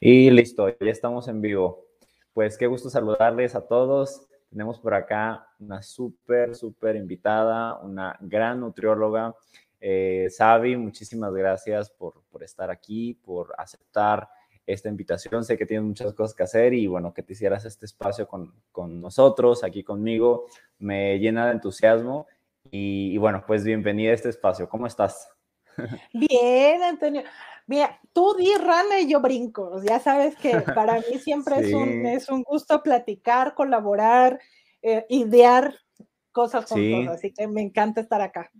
Y listo, ya estamos en vivo. Pues qué gusto saludarles a todos. Tenemos por acá una súper, súper invitada, una gran nutrióloga. Eh, Sabi, muchísimas gracias por, por estar aquí, por aceptar esta invitación. Sé que tienes muchas cosas que hacer y bueno, que te hicieras este espacio con, con nosotros, aquí conmigo, me llena de entusiasmo. Y, y, bueno, pues bienvenida a este espacio. ¿Cómo estás? Bien, Antonio. Mira, tú di rana y yo brinco. Ya sabes que para mí siempre es, un, es un gusto platicar, colaborar, eh, idear cosas juntos. Así que me encanta estar acá.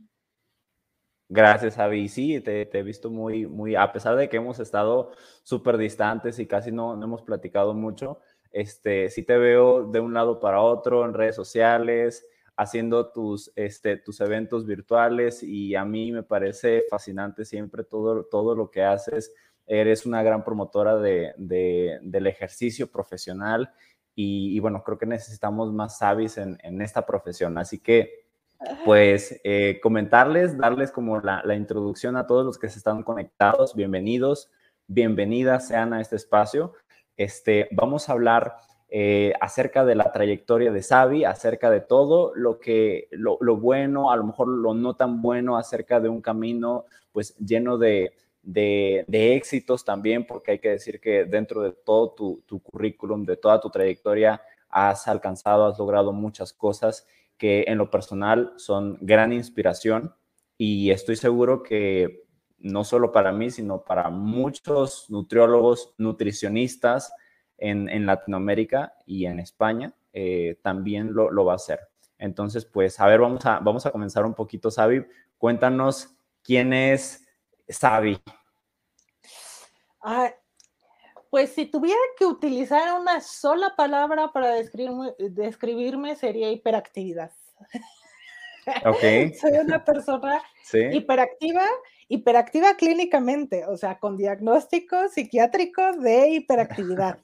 Gracias, Avi. Sí, te, he visto muy, muy, a pesar de que hemos estado súper distantes y casi no, no, hemos platicado mucho, este, sí te veo de un lado para otro en redes sociales, haciendo tus, este, tus eventos virtuales y a mí me parece fascinante siempre todo, todo lo que haces. Eres una gran promotora de, del ejercicio profesional y, bueno, creo que necesitamos más sabios en, en esta profesión. Así que, pues, eh, comentarles, darles como la, la introducción a todos los que se están conectados. Bienvenidos, bienvenidas sean a este espacio. Este, vamos a hablar eh, acerca de la trayectoria de Xavi, acerca de todo lo que, lo, bueno, a lo mejor lo no tan bueno, acerca de un camino pues lleno de, de, éxitos también, porque hay que decir que dentro de todo tu, tu, currículum, de toda tu trayectoria, has alcanzado, has logrado muchas cosas que en lo personal son gran inspiración. Y estoy seguro que no solo para mí, sino para muchos nutriólogos, nutricionistas, en, Latinoamérica y en España eh, también lo, va a hacer. Entonces, pues, a ver, vamos a, vamos a comenzar un poquito, Sabi. Cuéntanos quién es Sabi. Ah, pues si tuviera que utilizar una sola palabra para describirme, describirme sería hiperactividad. Okay. Soy una persona hiperactiva, hiperactiva clínicamente, o sea, con diagnósticos psiquiátricos de hiperactividad.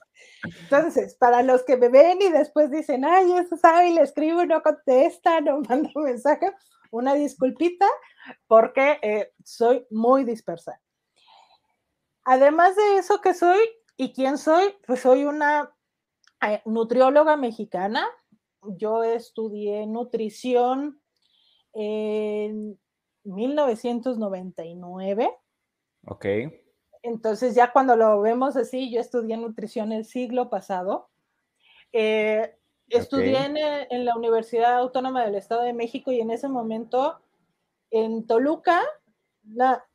Entonces, para los que me ven y después dicen, ay, eso sabe, le escribo y no contesta, no mando mensaje, una disculpita, porque eh, soy muy dispersa. Además de eso que soy y quién soy, pues soy una eh, nutrióloga mexicana. Yo estudié nutrición en 1999. Ok. Entonces ya cuando lo vemos así, yo estudié nutrición el siglo pasado. Eh, estudié en, la Universidad Autónoma del Estado de México y en ese momento en Toluca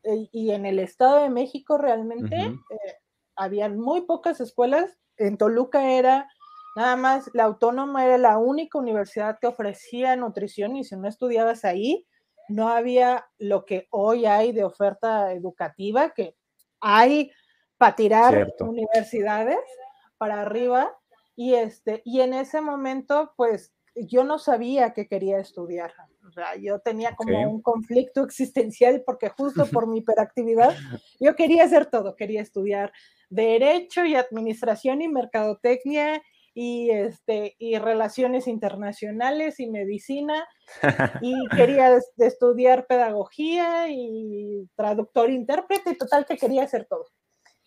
eh, y en el Estado de México realmente eh, había muy pocas escuelas. En Toluca era nada más, la Autónoma era la única universidad que ofrecía nutrición y si no estudiabas ahí, no había lo que hoy hay de oferta educativa, que hay para tirar universidades para arriba. Y, este, y en ese momento, pues yo no sabía que quería estudiar. O sea, yo tenía como un conflicto existencial porque justo por mi hiperactividad, yo quería hacer todo, quería estudiar derecho y administración y mercadotecnia y, este, y relaciones internacionales y medicina y quería estudiar pedagogía y traductor intérprete, y total que quería hacer todo.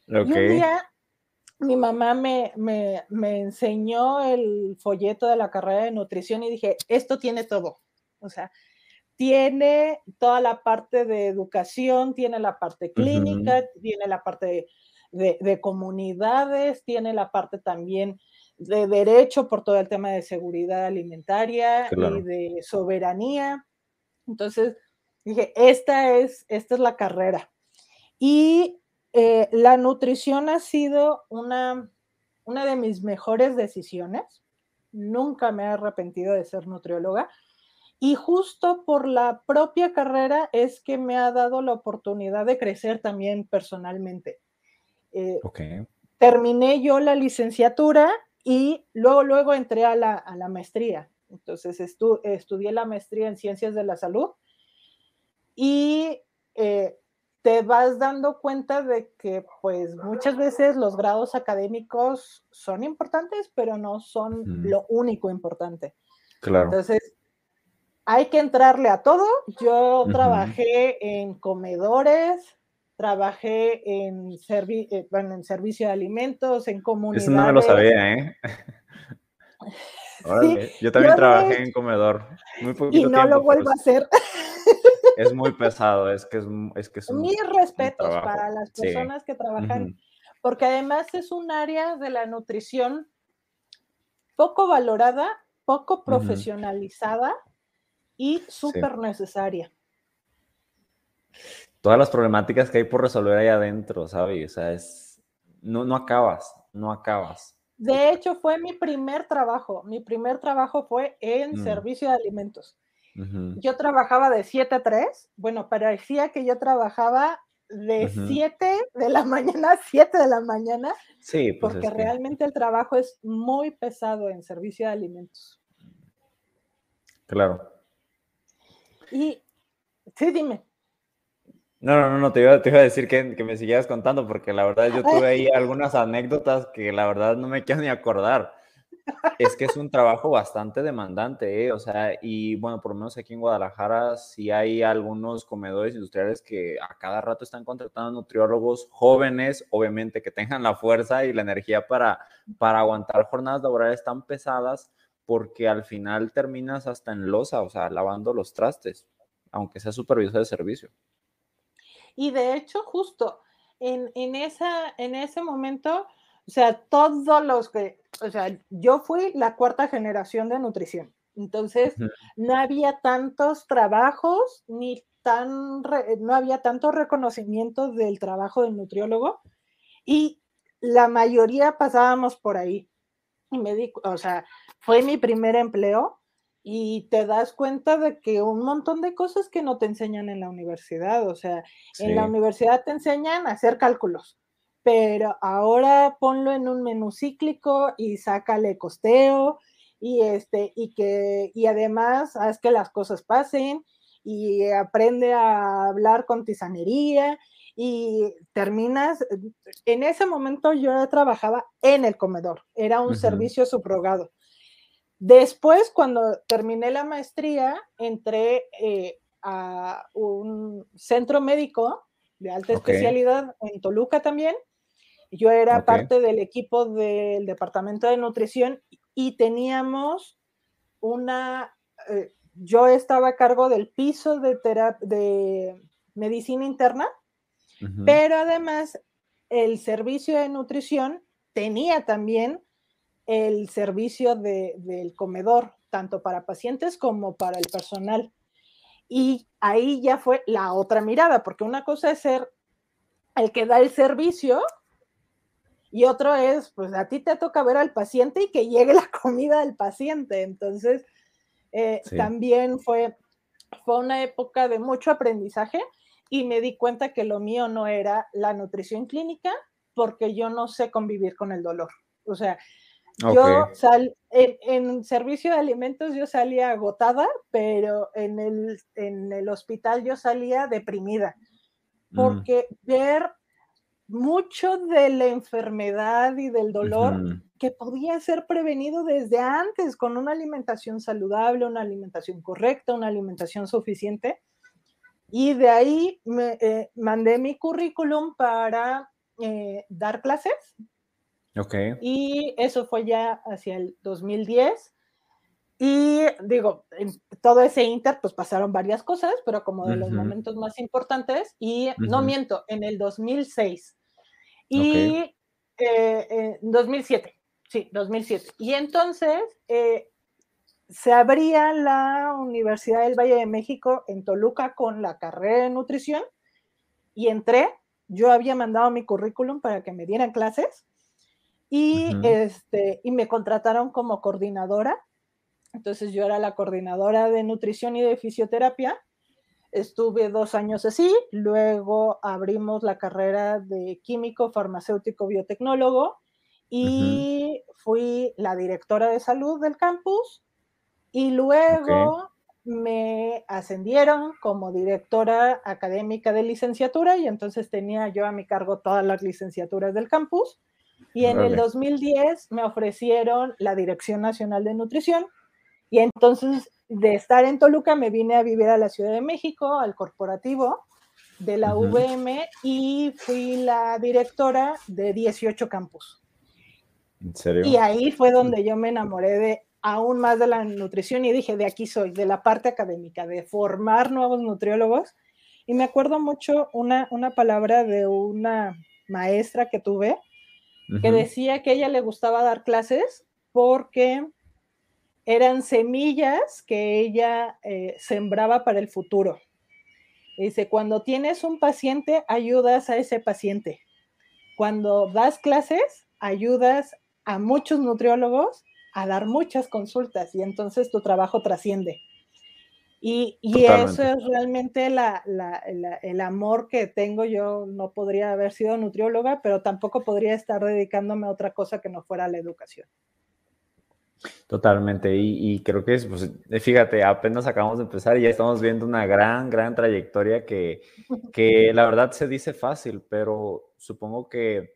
Y un día mi mamá me, me, me, enseñó el folleto de la carrera de nutrición y dije, esto tiene todo. O sea, tiene toda la parte de educación, tiene la parte clínica, tiene la parte de, de, comunidades, tiene la parte también de derecho por todo el tema de seguridad alimentaria y de soberanía. Entonces dije, esta es, esta es la carrera. Y eh, la nutrición ha sido una, una de mis mejores decisiones. Nunca me he arrepentido de ser nutrióloga. Y justo por la propia carrera es que me ha dado la oportunidad de crecer también personalmente. Eh, terminé yo la licenciatura y luego, luego entré a la, a la maestría. Entonces estudié la maestría en ciencias de la salud y eh, te vas dando cuenta de que pues muchas veces los grados académicos son importantes, pero no son lo único importante. Claro. Entonces, hay que entrarle a todo. Yo trabajé en comedores, trabajé en, eh, en servicio de alimentos, en comunidades. Eso no me lo sabía, ¿eh? yo también trabajé en comedor. Muy y no lo vuelvo a hacer. Es muy pesado, es que es, es, que es Mis respetos para las personas que trabajan, porque además es un área de la nutrición poco valorada, poco profesionalizada y súper necesaria. Todas las problemáticas que hay por resolver ahí adentro, ¿sabes? O sea, es, no, no acabas, no acabas. De hecho, fue mi primer trabajo. Mi primer trabajo fue en mm. servicio de alimentos. Yo trabajaba de 7 a 3. Bueno, parecía que yo trabajaba de 7 de la mañana a 7 de la mañana. Sí, pues porque realmente el trabajo es muy pesado en servicio de alimentos. Claro. Y sí, dime. No, no, no, te iba, a decir que, que, me siguieras contando, porque la verdad yo tuve ahí algunas anécdotas que la verdad no me quiero ni acordar. Es que es un trabajo bastante demandante, ¿eh? O sea, y bueno, por lo menos aquí en Guadalajara sí hay algunos comedores industriales que a cada rato están contratando nutriólogos jóvenes, obviamente que tengan la fuerza y la energía para, para aguantar jornadas laborales tan pesadas, porque al final terminas hasta en losa, o sea, lavando los trastes, aunque sea supervisor de servicio. Y de hecho, justo en, esa, en ese momento, o sea, todos los que, o sea, yo fui la cuarta generación de nutrición. Entonces, no había tantos trabajos ni tan, no había tanto reconocimiento del trabajo del nutriólogo y la mayoría pasábamos por ahí. Y me di, o sea, fue mi primer empleo y te das cuenta de que un montón de cosas que no te enseñan en la universidad, o sea, en la universidad te enseñan a hacer cálculos, pero ahora ponlo en un menú cíclico y sácale costeo y este y que y además haz que las cosas pasen y aprende a hablar con tisanería y terminas en ese momento yo trabajaba en el comedor, era un servicio subrogado Después, cuando terminé la maestría, entré eh, a un centro médico de alta especialidad en Toluca también. Yo era parte del equipo del departamento de nutrición y teníamos una, eh, yo estaba a cargo del piso de, de medicina interna, pero además el servicio de nutrición tenía también el servicio del comedor, tanto para pacientes como para el personal. Y ahí ya fue la otra mirada, porque una cosa es ser el que da el servicio y otro es, pues a ti te toca ver al paciente y que llegue la comida al paciente. Entonces, eh, también fue, fue una época de mucho aprendizaje y me di cuenta que lo mío no era la nutrición clínica porque yo no sé convivir con el dolor. O sea, yo sal, en, servicio de alimentos yo salía agotada, pero en el, en el hospital yo salía deprimida, mm. porque ver mucho de la enfermedad y del dolor que podía ser prevenido desde antes con una alimentación saludable, una alimentación correcta, una alimentación suficiente. Y de ahí me, eh, mandé mi currículum para eh, dar clases y eso fue ya hacia el 2010. Y digo, en todo ese inter, pues pasaron varias cosas, pero como de los momentos más importantes, y no miento, en el 2006. Y en 2007, eh, sí, 2007. Y entonces eh, se abría la Universidad del Valle de México en Toluca con la carrera de nutrición y entré. Yo había mandado mi currículum para que me dieran clases y, este, y me contrataron como coordinadora. Entonces yo era la coordinadora de nutrición y de fisioterapia. Estuve dos años así, luego abrimos la carrera de químico, farmacéutico, biotecnólogo. Y fui la directora de salud del campus. Y luego me ascendieron como directora académica de licenciatura. Y entonces tenía yo a mi cargo todas las licenciaturas del campus y en el 2010 me ofrecieron la Dirección Nacional de Nutrición y entonces de estar en Toluca me vine a vivir a la Ciudad de México, al corporativo, de la VM y fui la directora de 18 campus. ¿En serio? Y ahí fue donde yo me enamoré de aún más de la nutrición y dije, de aquí soy, de la parte académica, de formar nuevos nutriólogos. Y me acuerdo mucho una, una palabra de una maestra que tuve, que decía que ella le gustaba dar clases porque eran semillas que ella eh, sembraba para el futuro. Dice, cuando tienes un paciente, ayudas a ese paciente. Cuando das clases, ayudas a muchos nutriólogos a dar muchas consultas y entonces tu trabajo trasciende. Y, eso es realmente el amor que tengo. Yo no podría haber sido nutrióloga, pero tampoco podría estar dedicándome a otra cosa que no fuera la educación. Totalmente, y, creo que es, pues, eh, fíjate, apenas acabamos de empezar y ya estamos viendo una gran, gran trayectoria que, que la verdad se dice fácil, pero supongo que,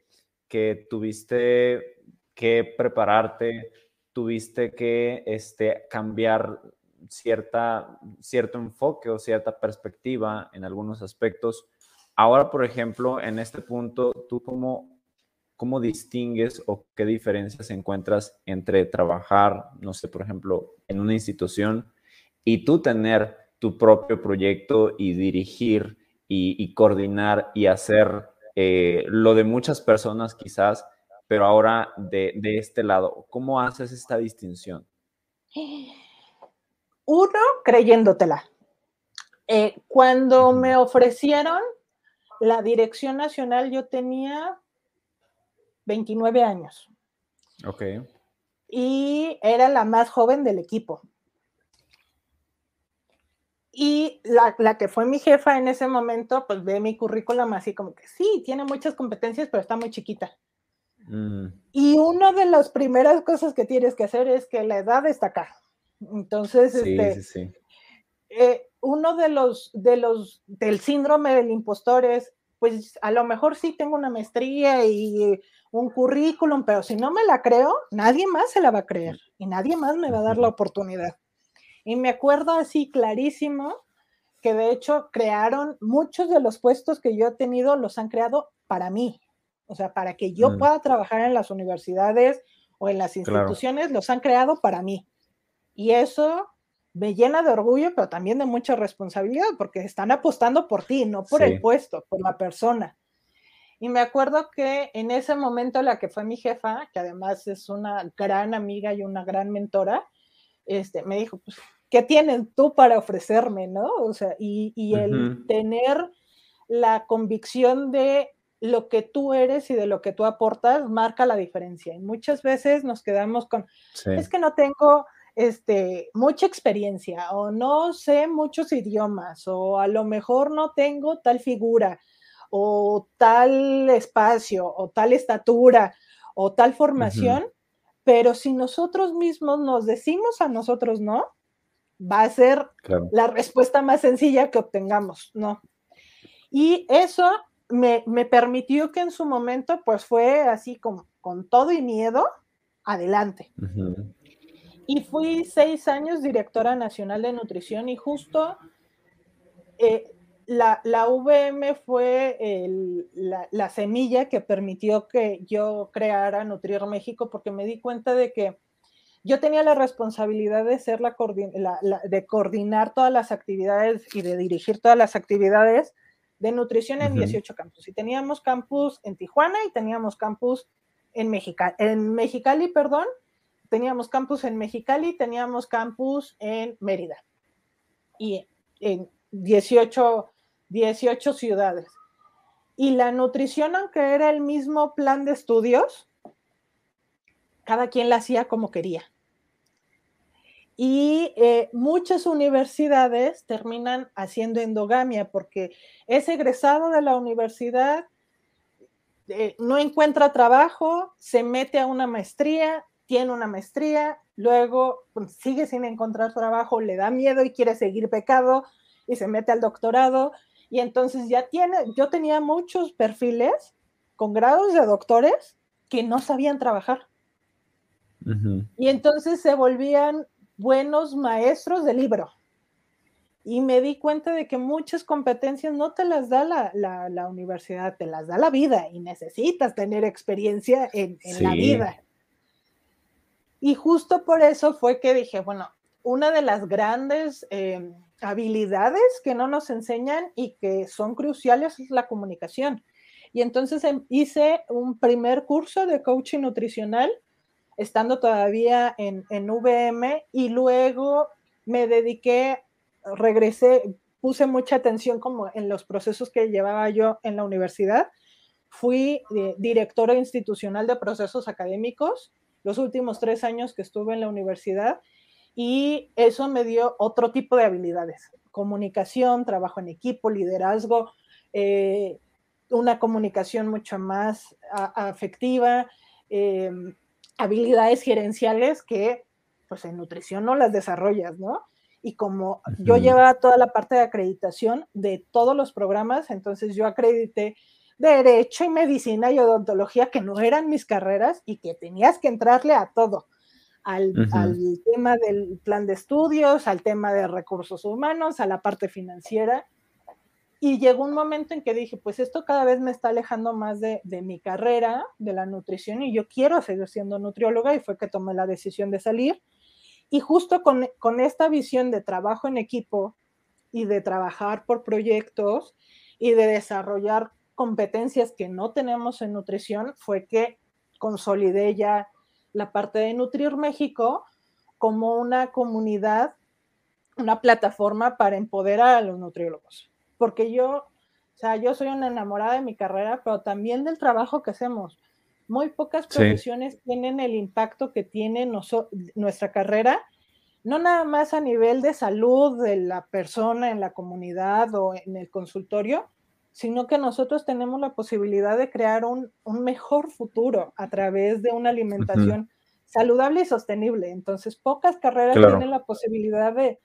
que tuviste que prepararte, tuviste que este, cambiar cierta, cierto enfoque o cierta perspectiva en algunos aspectos. Ahora, por ejemplo, en este punto, ¿tú cómo, cómo distingues o qué diferencias encuentras entre trabajar, no sé, por ejemplo, en una institución y tú tener tu propio proyecto y dirigir y, coordinar y hacer eh, lo de muchas personas quizás, pero ahora de, de este lado? ¿Cómo haces esta distinción? Uno, creyéndotela. Eh, cuando me ofrecieron la dirección nacional, yo tenía 29 años. Ok. Y era la más joven del equipo. Y la, que fue mi jefa en ese momento, pues ve mi currículum así como que sí, tiene muchas competencias, pero está muy chiquita. Mm. Y una de las primeras cosas que tienes que hacer es que la edad está acá. Entonces, este, eh, uno de los, de los, del síndrome del impostor es, pues a lo mejor sí tengo una maestría y un currículum, pero si no me la creo, nadie más se la va a creer y nadie más me va a dar la oportunidad. Y me acuerdo así clarísimo que de hecho crearon muchos de los puestos que yo he tenido, los han creado para mí, o sea, para que yo mm. pueda trabajar en las universidades o en las instituciones, los han creado para mí. Y eso me llena de orgullo, pero también de mucha responsabilidad, porque están apostando por ti, no por el puesto, por la persona. Y me acuerdo que en ese momento la que fue mi jefa, que además es una gran amiga y una gran mentora, este, me dijo, pues, ¿qué tienes tú para ofrecerme, no? O sea, y, y el tener la convicción de lo que tú eres y de lo que tú aportas marca la diferencia. Y muchas veces nos quedamos con, es que no tengo este, mucha experiencia o no sé muchos idiomas o a lo mejor no tengo tal figura o tal espacio o tal estatura o tal formación, pero si nosotros mismos nos decimos a nosotros no, va a ser la respuesta más sencilla que obtengamos, ¿no? Y eso me, permitió que en su momento, pues fue así con, con todo y miedo, adelante. Y fui seis años directora nacional de nutrición y justo eh, la, la, VM fue la, semilla que permitió que yo creara Nutrir México porque me di cuenta de que yo tenía la responsabilidad de ser la, de coordinar todas las actividades y de dirigir todas las actividades de nutrición en 18 campus. Y teníamos campus en Tijuana y teníamos campus en, Mexica en Mexicali, perdón, teníamos campus en Mexicali, teníamos campus en Mérida y en 18, 18 ciudades. Y la nutrición, aunque era el mismo plan de estudios, cada quien la hacía como quería. Y eh, muchas universidades terminan haciendo endogamia porque es egresado de la universidad, eh, no encuentra trabajo, se mete a una maestría, tiene una maestría, luego pues, sigue sin encontrar trabajo, le da miedo y quiere seguir pecado y se mete al doctorado. Y entonces ya tiene, yo tenía muchos perfiles con grados de doctores que no sabían trabajar. Y entonces se volvían buenos maestros de libro. y me di cuenta de que muchas competencias no te las da la, universidad, te las da la vida y necesitas tener experiencia en, la vida. Y justo por eso fue que dije, bueno, una de las grandes eh, habilidades que no nos enseñan y que son cruciales es la comunicación. Y entonces em, hice un primer curso de coaching nutricional, estando todavía en, en VM, y luego me dediqué regresé, puse mucha atención como en los procesos que llevaba yo en la universidad. Fui eh, directora institucional de procesos académicos los últimos tres años que estuve en la universidad y eso me dio otro tipo de habilidades, comunicación, trabajo en equipo, liderazgo, eh, una comunicación mucho más afectiva, em, habilidades gerenciales que pues en nutrición no las desarrollas, ¿no? y como yo llevaba toda la parte de acreditación de todos los programas, entonces yo acredité derecho y medicina y odontología, que no eran mis carreras y que tenías que entrarle a todo, al, al, tema del plan de estudios, al tema de recursos humanos, a la parte financiera. Y llegó un momento en que dije, pues esto cada vez me está alejando más de, de mi carrera, de la nutrición, y yo quiero seguir siendo nutrióloga, y fue que tomé la decisión de salir y justo con, esta visión de trabajo en equipo y de trabajar por proyectos y de desarrollar competencias que no tenemos en nutrición, fue que consolidé ya la parte de Nutrir México como una comunidad, una plataforma para empoderar a los nutriólogos. Porque yo, o sea, yo soy una enamorada de mi carrera, pero también del trabajo que hacemos. Muy pocas profesiones tienen el impacto que tiene nuestra carrera, no nada más a nivel de salud de la persona en la comunidad o en el consultorio, sino que nosotros tenemos la posibilidad de crear un, mejor futuro a través de una alimentación saludable y sostenible. Entonces, pocas carreras tienen la posibilidad de,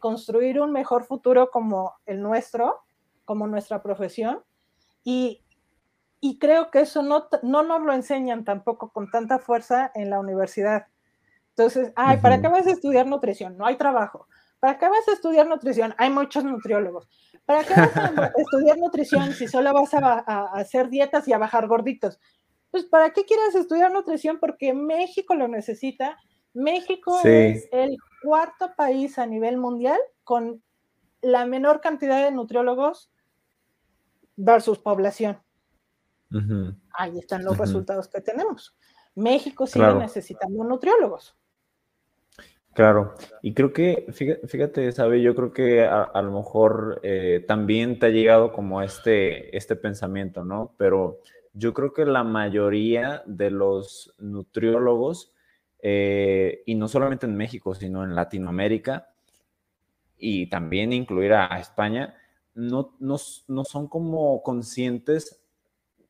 construir un mejor futuro como el nuestro, como nuestra profesión. Y, y creo que eso no, no nos lo enseñan tampoco con tanta fuerza en la universidad. Entonces, ay, ¿para qué vas a estudiar nutrición? No hay trabajo. ¿Para qué vas a estudiar nutrición? Hay muchos nutriólogos. ¿Para qué vas a estudiar nutrición si solo vas a, hacer dietas y a bajar gorditos? Pues, ¿para qué quieres estudiar nutrición? Porque México lo necesita. México es el cuarto país a nivel mundial con la menor cantidad de nutriólogos versus población. Ahí están los resultados que tenemos. México sigue necesitando nutriólogos. Claro, y creo que, fíjate, sabe, yo creo que a, lo mejor eh, también te ha llegado como este, este pensamiento, ¿no? Pero yo creo que la mayoría de los nutriólogos, eh, y no solamente en México, sino en Latinoamérica, y también incluir a, España, no, no, no son como conscientes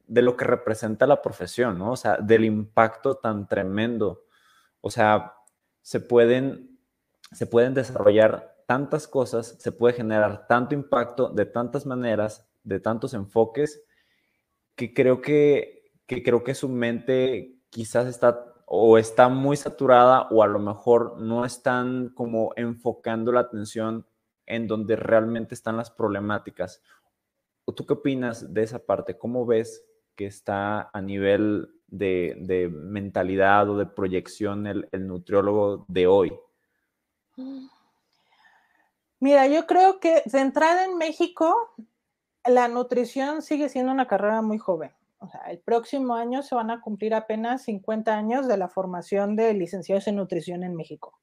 de lo que representa la profesión, ¿no? O sea, del impacto tan tremendo. O sea, se pueden, se pueden desarrollar tantas cosas, se puede generar tanto impacto de tantas maneras, de tantos enfoques, que creo que, que creo que su mente quizás está o está muy saturada o a lo mejor no están como enfocando la atención en donde realmente están las problemáticas. ¿Tú qué opinas de esa parte? ¿Cómo ves que está a nivel de, mentalidad o de proyección el, nutriólogo de hoy? Mira, yo creo que de entrada en México, la nutrición sigue siendo una carrera muy joven. O sea, el próximo año se van a cumplir apenas 50 años de la formación de licenciados en nutrición en México.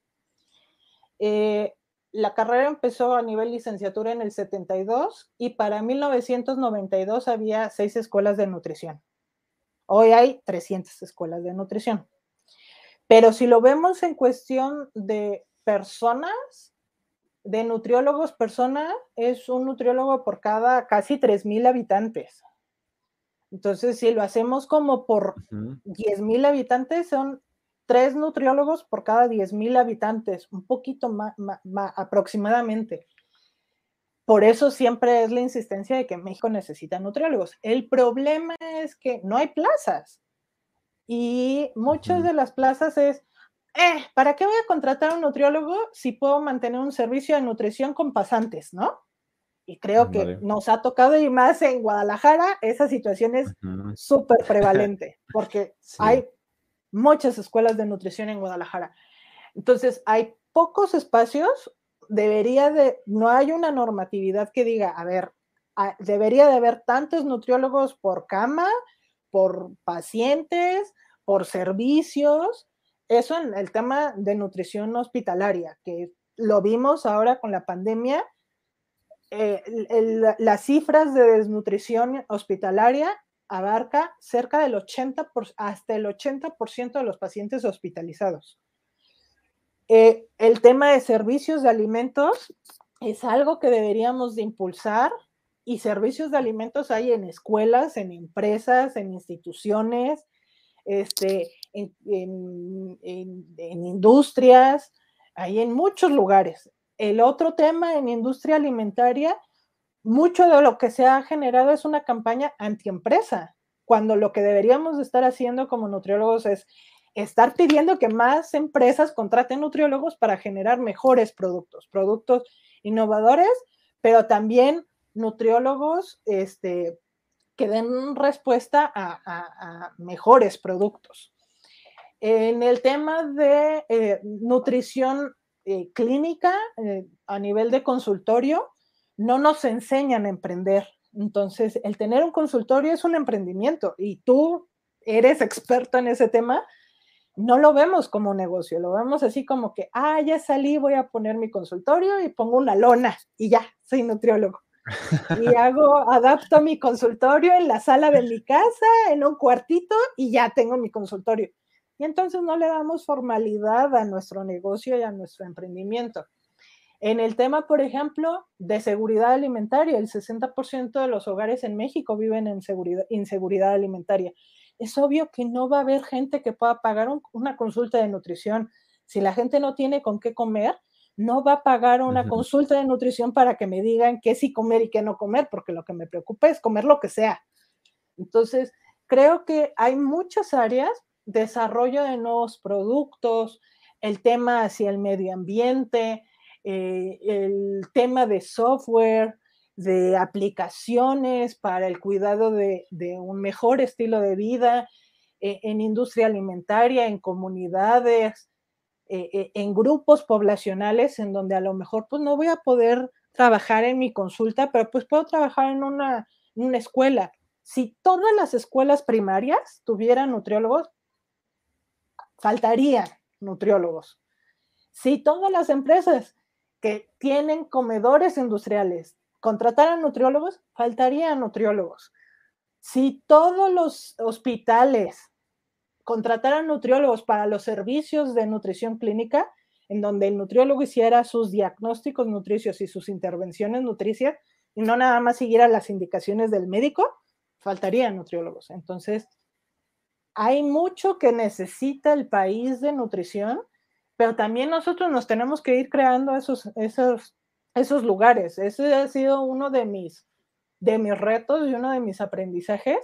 Eh, la carrera empezó a nivel licenciatura en el 72 y para 1992 había seis escuelas de nutrición. Hoy hay 300 escuelas de nutrición. Pero si lo vemos en cuestión de personas, de nutriólogos persona, es un nutriólogo por cada casi 3.000 habitantes. Entonces, si lo hacemos como por 10.000 habitantes, son tres nutriólogos por cada 10.000 habitantes, un poquito más, aproximadamente. Por eso siempre es la insistencia de que México necesita nutriólogos. El problema es que no hay plazas y muchas de las plazas es, eh, ¿para qué voy a contratar a un nutriólogo si puedo mantener un servicio de nutrición con pasantes, no? Y creo que nos ha tocado y más en Guadalajara, esa situación es súper prevalente, porque hay muchas escuelas de nutrición en Guadalajara. Entonces, hay pocos espacios, debería de, no hay una normatividad que diga, a ver, debería de haber tantos nutriólogos por cama, por pacientes, por servicios. Eso en el tema de nutrición hospitalaria, que lo vimos ahora con la pandemia, eh, las cifras de desnutrición hospitalaria abarca cerca del 80%, hasta el 80% de los pacientes hospitalizados. Eh, el tema de servicios de alimentos es algo que deberíamos de impulsar y servicios de alimentos hay en escuelas, en empresas, en instituciones, este, en, industrias, hay en muchos lugares. El otro tema en industria alimentaria, mucho de lo que se ha generado es una campaña antiempresa, cuando lo que deberíamos estar haciendo como nutriólogos es estar pidiendo que más empresas contraten nutriólogos para generar mejores productos, productos innovadores, pero también nutriólogos este, que den respuesta a, mejores productos. En el tema de eh, nutrición eh, clínica eh, a nivel de consultorio, no nos enseñan a emprender. Entonces, el tener un consultorio es un emprendimiento y tú eres experto en ese tema, no lo vemos como un negocio, lo vemos así como que, ah, ya salí, voy a poner mi consultorio y pongo una lona y ya, soy nutriólogo. Y hago, adapto mi consultorio en la sala de mi casa, en un cuartito y ya tengo mi consultorio. Y entonces no le damos formalidad a nuestro negocio y a nuestro emprendimiento. En el tema, por ejemplo, de seguridad alimentaria, el 60% de los hogares en México viven en inseguridad alimentaria es obvio que no va a haber gente que pueda pagar una consulta de nutrición. Si la gente no tiene con qué comer, no va a pagar una consulta de nutrición para que me digan qué sí comer y qué no comer, porque lo que me preocupa es comer lo que sea. Entonces, creo que hay muchas áreas, desarrollo de nuevos productos, el tema hacia el medio ambiente, eh, el tema de software, de aplicaciones para el cuidado de, un mejor estilo de vida eh, en industria alimentaria, en comunidades, eh, eh, en grupos poblacionales en donde a lo mejor pues no voy a poder trabajar en mi consulta, pero pues puedo trabajar en una, en una escuela. Si todas las escuelas primarias tuvieran nutriólogos, faltarían nutriólogos. Si todas las empresas que tienen comedores industriales contrataran nutriólogos, faltarían nutriólogos. Si todos los hospitales contrataran nutriólogos para los servicios de nutrición clínica, en donde el nutriólogo hiciera sus diagnósticos nutricios y sus intervenciones nutricias, y no nada más siguiera las indicaciones del médico, faltarían nutriólogos. Entonces, hay mucho que necesita el país de nutrición, pero también nosotros nos tenemos que ir creando esos, esos esos lugares. Ese ha sido uno de mis, de mis retos y uno de mis aprendizajes,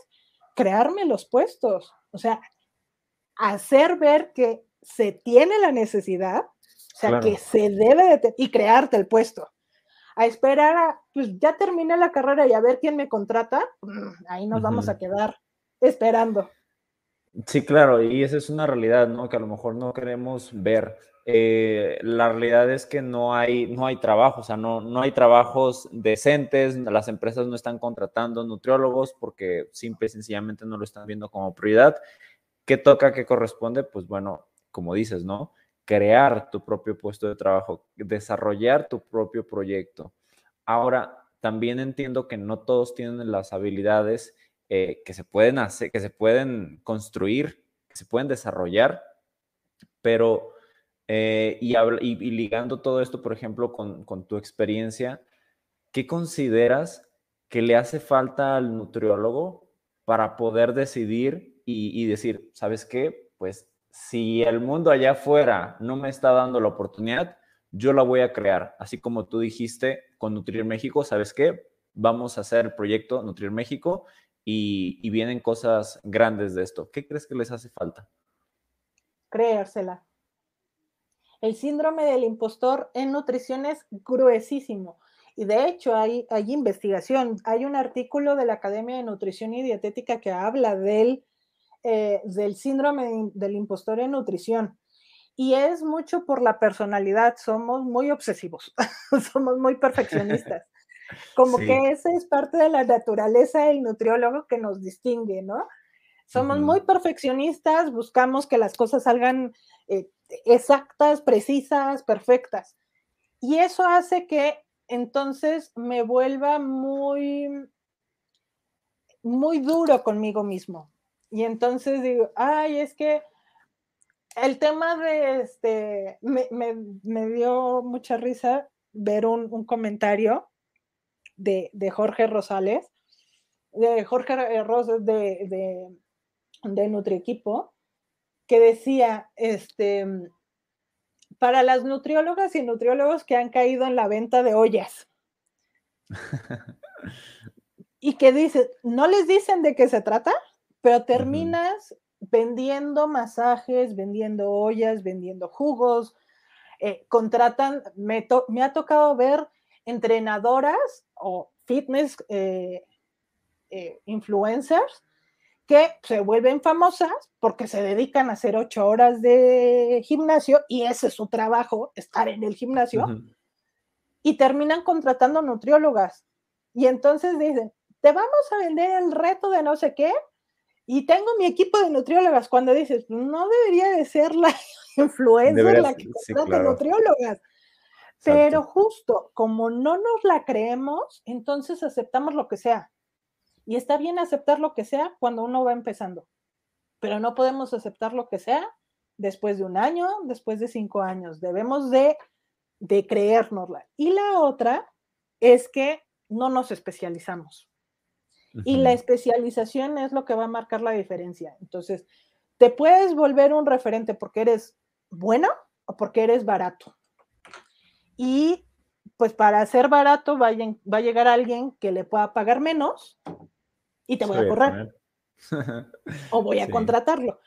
crearme los puestos. O sea, hacer ver que se tiene la necesidad, o sea, que se debe de y crearte el puesto. A esperar a, pues ya terminé la carrera y a ver quién me contrata, mm, ahí nos vamos a quedar esperando. Sí, claro, y esa es una realidad, ¿no? Que a lo mejor no queremos ver. Eh, la realidad es que no hay, no hay trabajo, o sea, no, no hay trabajos decentes, las empresas no están contratando nutriólogos porque simple y sencillamente no lo están viendo como prioridad. ¿Qué toca, qué corresponde? Pues bueno, como dices, ¿no? Crear tu propio puesto de trabajo, desarrollar tu propio proyecto. Ahora, también entiendo que no todos tienen las habilidades eh, que se pueden hacer, que se pueden construir, que se pueden desarrollar, pero eh, y, ligando todo esto, por ejemplo, con, con, tu experiencia, ¿qué consideras que le hace falta al nutriólogo para poder decidir y, y, decir, ¿sabes qué? Pues si el mundo allá afuera no me está dando la oportunidad, yo la voy a crear. Así como tú dijiste con Nutrir México, ¿sabes qué? Vamos a hacer el proyecto Nutrir México y, y vienen cosas grandes de esto. ¿Qué crees que les hace falta? Creérsela El síndrome del impostor en nutrición es gruesísimo. Y de hecho hay, hay investigación, hay un artículo de la Academia de Nutrición y Dietética que habla del, eh, del síndrome del impostor en nutrición. Y es mucho por la personalidad, somos muy obsesivos, somos muy perfeccionistas. Como que esa es parte de la naturaleza del nutriólogo que nos distingue, ¿no? Somos muy perfeccionistas, buscamos que las cosas salgan eh, exactas, precisas, perfectas. Y eso hace que entonces me vuelva muy, muy duro conmigo mismo. Y entonces digo, ay, es que el tema de este, me, dio mucha risa ver un, comentario de, Jorge Rosales, de Jorge Rosales de, de, de Nutriequipo, que decía, este, para las nutriólogas y nutriólogos que han caído en la venta de ollas. y que dice, no les dicen de qué se trata, pero terminas vendiendo masajes, vendiendo ollas, vendiendo jugos, eh, contratan, me, ha tocado ver entrenadoras o fitness eh, eh, influencers que se vuelven famosas porque se dedican a hacer ocho horas de gimnasio y ese es su trabajo, estar en el gimnasio, y terminan contratando nutriólogas. Y entonces dicen, te vamos a vender el reto de no sé qué, y tengo mi equipo de nutriólogas. Cuando dices, no debería de ser la influencer la que contrata nutriólogas. Pero justo como no nos la creemos, entonces aceptamos lo que sea. Y está bien aceptar lo que sea cuando uno va empezando, pero no podemos aceptar lo que sea después de un año, después de cinco años. Debemos de, de creérnosla. Y la otra es que no nos especializamos. Y la especialización es lo que va a marcar la diferencia. Entonces, te puedes volver un referente porque eres bueno o porque eres barato. Y pues para ser barato va a, llegar alguien que le pueda pagar menos y te voy a correr. o voy a contratarlo.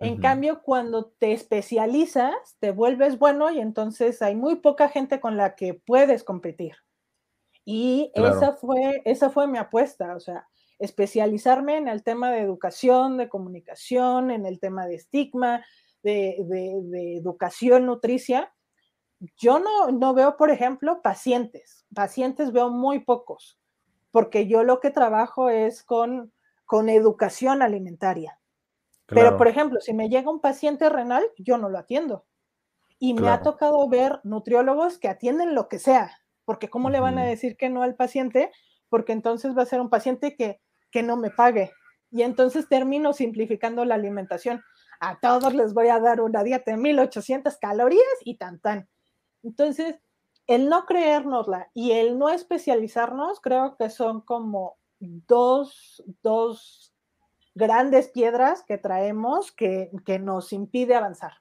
En cambio, cuando te especializas, te vuelves bueno y entonces hay muy poca gente con la que puedes competir. Y esa, fue, esa fue mi apuesta, o sea, especializarme en el tema de educación, de comunicación, en el tema de estigma, de, de, educación nutricia. Yo no, no veo, por ejemplo, pacientes. Pacientes veo muy pocos porque yo lo que trabajo es con, con educación alimentaria. Pero, por ejemplo, si me llega un paciente renal, yo no lo atiendo. Y me ha tocado ver nutriólogos que atienden lo que sea, porque ¿cómo le van a decir que no al paciente? Porque entonces va a ser un paciente que, que no me pague. Y entonces termino simplificando la alimentación. A todos les voy a dar una dieta de 1800 calorías y tan tan. Entonces, el no creérnosla y el no especializarnos, creo que son como dos, grandes piedras que traemos que, nos impide avanzar.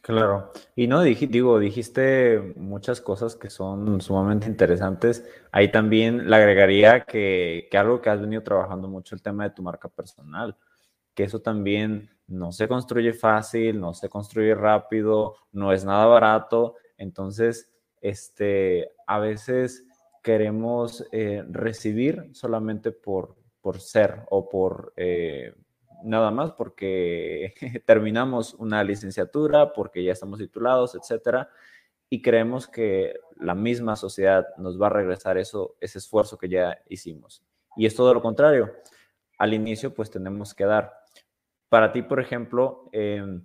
Claro, y no digo, dijiste muchas cosas que son sumamente interesantes. Ahí también le agregaría que, que algo que has venido trabajando mucho, el tema de tu marca personal, que eso también no se construye fácil, no se construye rápido, no es nada barato. Entonces, este, a veces queremos eh, recibir solamente por, por ser o por eh, nada más porque terminamos una licenciatura, porque ya estamos titulados, etcétera, y creemos que la misma sociedad nos va a regresar eso, ese esfuerzo que ya hicimos. Y es todo lo contrario. Al inicio, pues tenemos que dar. Para ti, por ejemplo, em,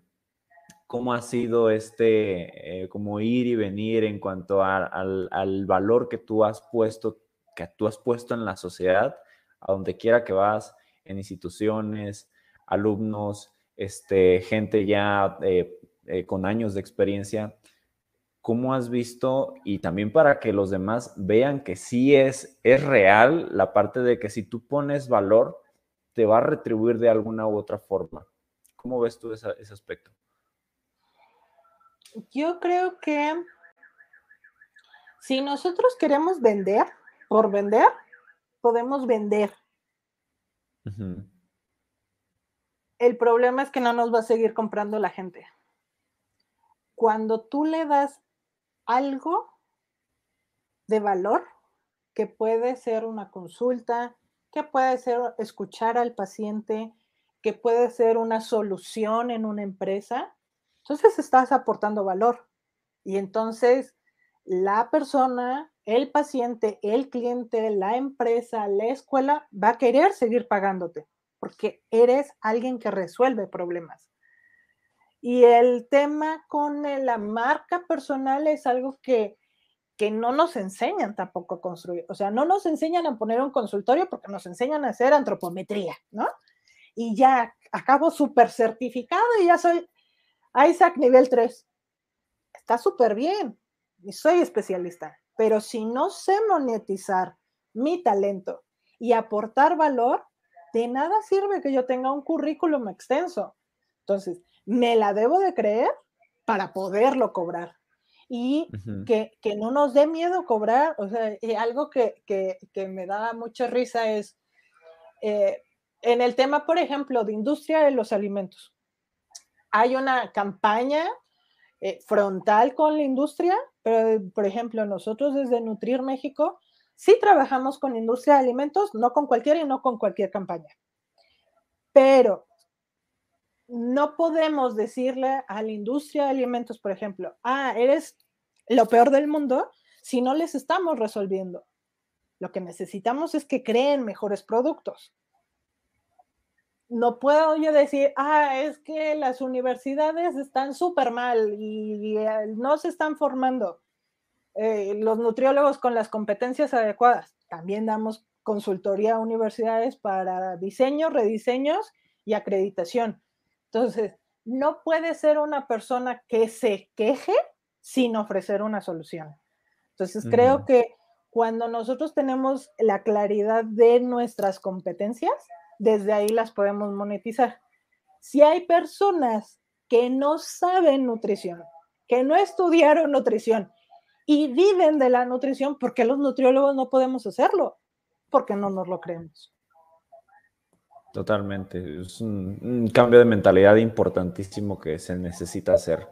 cómo ha sido este, eh, como ir y venir en cuanto al, valor que tú has puesto, que tú has puesto en la sociedad, a donde quiera que vas, en instituciones, alumnos, este, gente ya eh, eh, con años de experiencia. ¿Cómo has visto? Y también para que los demás vean que sí es, es real la parte de que si tú pones valor, te va a retribuir de alguna u otra forma. ¿Cómo ves tú ese aspecto? Yo creo que si nosotros queremos vender por vender, podemos vender. El problema es que no nos va a seguir comprando la gente. cuando tú le das algo de valor, que puede ser una consulta, que puede ser escuchar al paciente, que puede ser una solución en una empresa, entonces estás aportando valor. Y entonces la persona, el paciente, el cliente, la empresa, la escuela va a querer seguir pagándote porque eres alguien que resuelve problemas. Y el tema con la marca personal es algo que, que no nos enseñan tampoco a construir. O sea, no nos enseñan a poner un consultorio porque nos enseñan a hacer antropometría, ¿no? Y ya acabo súper certificado y ya soy Isaac nivel 3. Está súper bien y soy especialista. Pero si no sé monetizar mi talento y aportar valor, de nada sirve que yo tenga un currículum extenso. Entonces, me la debo de creer para poderlo cobrar. Y que, no nos dé miedo cobrar. O sea, algo que, me da mucha risa es eh, en el tema, por ejemplo, de industria de los alimentos. Hay una campaña eh, frontal con la industria, pero, por ejemplo, nosotros desde Nutrir México Sí trabajamos con industria de alimentos, no con cualquiera y no con cualquier campaña. Pero no podemos decirle a la industria de alimentos, por ejemplo, ah, eres lo peor del mundo si no les estamos resolviendo. Lo que necesitamos es que creen mejores productos. No puedo yo decir, ah, es que las universidades están súper mal y, eh, no se están formando. Eh, los nutriólogos con las competencias adecuadas. También damos consultoría a universidades para diseño, rediseños y acreditación. Entonces, no puede ser una persona que se queje sin ofrecer una solución. Entonces, creo que cuando nosotros tenemos la claridad de nuestras competencias, desde ahí las podemos monetizar. Si hay personas que no saben nutrición, que no estudiaron nutrición y viven de la nutrición, porque los nutriólogos no podemos hacerlo? Porque no nos lo creemos. Totalmente. Es un, cambio de mentalidad importantísimo que se necesita hacer.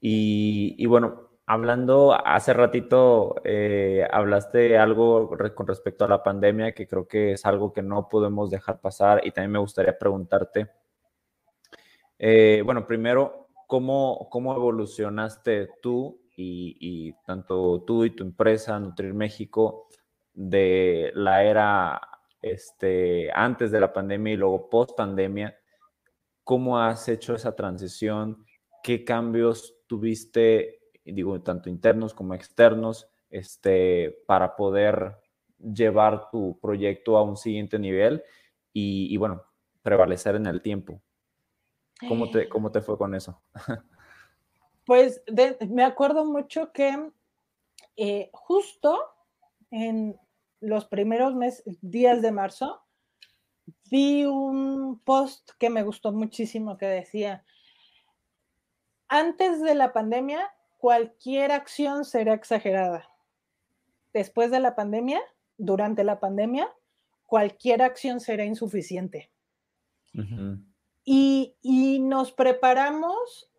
Y, bueno, hablando hace ratito, eh, hablaste algo con respecto a la pandemia, que creo que es algo que no podemos dejar pasar. Y también me gustaría preguntarte, eh, bueno, primero, ¿cómo, ¿cómo evolucionaste tú y, tanto tú y tu empresa, Nutrir México, de la era este, antes de la pandemia y luego post pandemia, ¿cómo has hecho esa transición? ¿Qué cambios tuviste, digo, tanto internos como externos, este, para poder llevar tu proyecto a un siguiente nivel y, bueno, prevalecer en el tiempo? ¿Cómo te, cómo te fue con eso? Pues me acuerdo mucho que eh, justo en los primeros días de marzo, vi un post que me gustó muchísimo que decía, antes de la pandemia, cualquier acción será exagerada. Después de la pandemia, durante la pandemia, cualquier acción será insuficiente. y, y, nos preparamos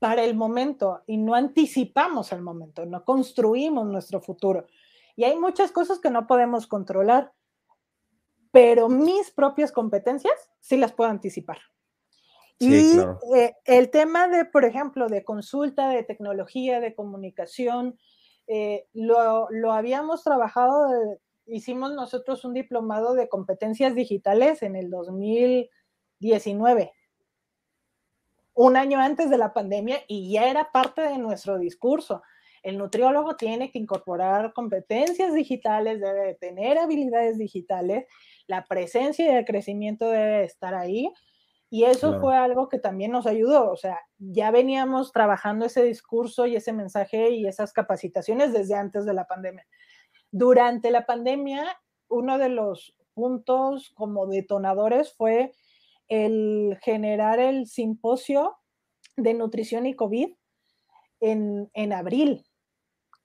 para el momento y no anticipamos el momento, no construimos nuestro futuro. Y hay muchas cosas que no podemos controlar, pero mis propias competencias sí las puedo anticipar. Y eh, el tema de, por ejemplo, de consulta, de tecnología, de comunicación, eh, lo, lo, habíamos trabajado, hicimos nosotros un diplomado de competencias digitales en el 2019 un año antes de la pandemia y ya era parte de nuestro discurso. El nutriólogo tiene que incorporar competencias digitales, debe tener habilidades digitales, la presencia y el crecimiento debe estar ahí. Y eso fue algo que también nos ayudó. O sea, ya veníamos trabajando ese discurso y ese mensaje y esas capacitaciones desde antes de la pandemia. Durante la pandemia, uno de los puntos como detonadores fue el generar el simposio de nutrición y COVID en, en abril,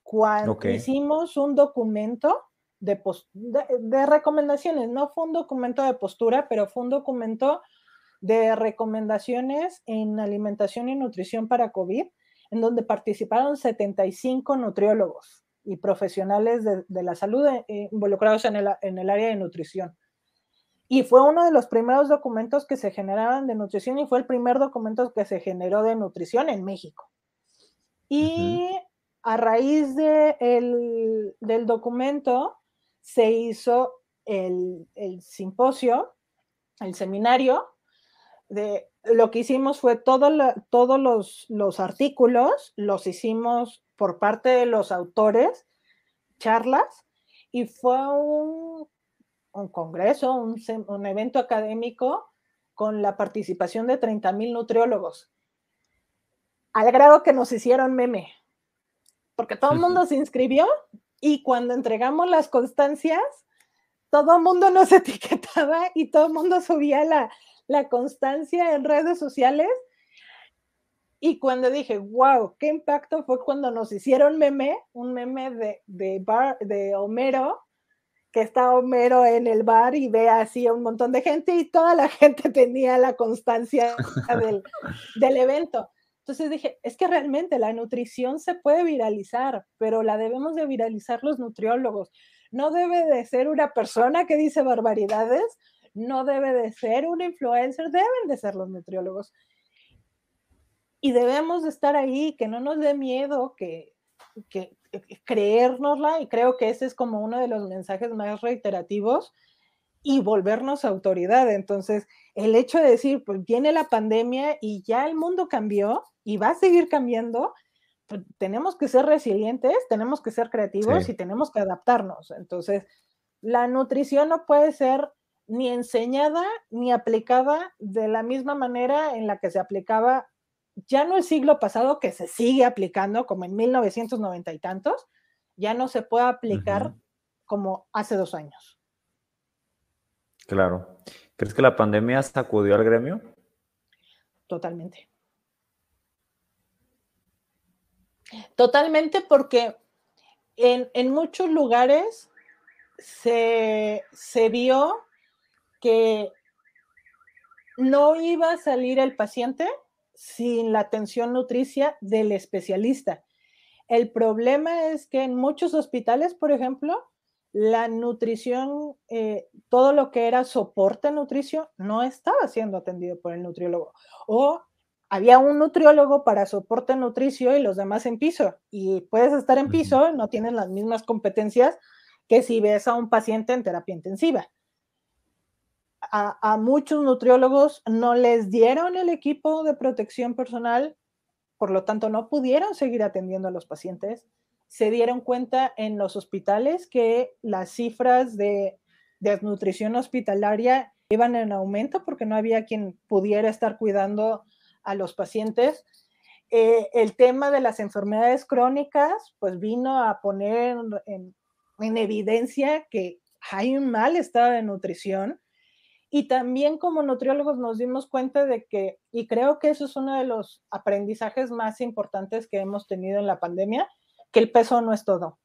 cuando hicimos un documento de, de, recomendaciones. No fue un documento de postura, pero fue un documento de recomendaciones en alimentación y nutrición para COVID, en donde participaron 75 nutriólogos y profesionales de, la salud eh, involucrados en el, en el área de nutrición. Y fue uno de los primeros documentos que se generaron de nutrición y fue el primer documento que se generó de nutrición en México. Y a raíz de el, del documento se hizo el, el, simposio, el seminario. De, lo que hicimos fue todo todos los, los artículos, los hicimos por parte de los autores, charlas, y fue un, un congreso, un, un, evento académico con la participación de 30 mil nutriólogos, al grado que nos hicieron meme porque todo el mundo se inscribió y cuando entregamos las constancias, todo el mundo nos etiquetaba y todo el mundo subía la, la constancia en redes sociales. Y cuando dije, wow, qué impacto fue cuando nos hicieron meme, un meme de, de, bar, de Homero, que está Homero en el bar y ve así a un montón de gente y toda la gente tenía la constancia del, del evento. Entonces dije, es que realmente la nutrición se puede viralizar, pero la debemos de viralizar los nutriólogos. No debe de ser una persona que dice barbaridades, no debe de ser un influencer, deben de ser los nutriólogos. Y debemos de estar ahí, que no nos dé miedo, que, que, que creérnosla, y creo que ese es como uno de los mensajes más reiterativos, y volvernos autoridad. Entonces, el hecho de decir, pues viene la pandemia y ya el mundo cambió y va a seguir cambiando, pues, tenemos que ser resilientes, tenemos que ser creativos y tenemos que adaptarnos. Entonces, la nutrición no puede ser ni enseñada ni aplicada de la misma manera en la que se aplicaba ya no el siglo pasado, que se sigue aplicando como en 1990 y tantos, ya no se puede aplicar como hace dos años. Claro. ¿Crees que la pandemia sacudió al gremio? Totalmente. Totalmente porque en, muchos lugares se, se vio que no iba a salir el paciente sin la atención nutricia del especialista. El problema es que en muchos hospitales, por ejemplo, la nutrición, eh, todo lo que era soporte nutricio, no estaba siendo atendido por el nutriólogo. O había un nutriólogo para soporte nutricio y los demás en piso. Y puedes estar en piso, no tienes las mismas competencias que si ves a un paciente en terapia intensiva. A, muchos nutriólogos no les dieron el equipo de protección personal, por lo tanto no pudieron seguir atendiendo a los pacientes se dieron cuenta en los hospitales que las cifras de desnutrición hospitalaria iban en aumento porque no había quien pudiera estar cuidando a los pacientes. Eh, el tema de las enfermedades crónicas, pues vino a poner en evidencia que hay un mal estado de nutrición. Y también como nutriólogos nos dimos cuenta de que, y creo que eso es uno de los aprendizajes más importantes que hemos tenido en la pandemia, que el peso no es todo.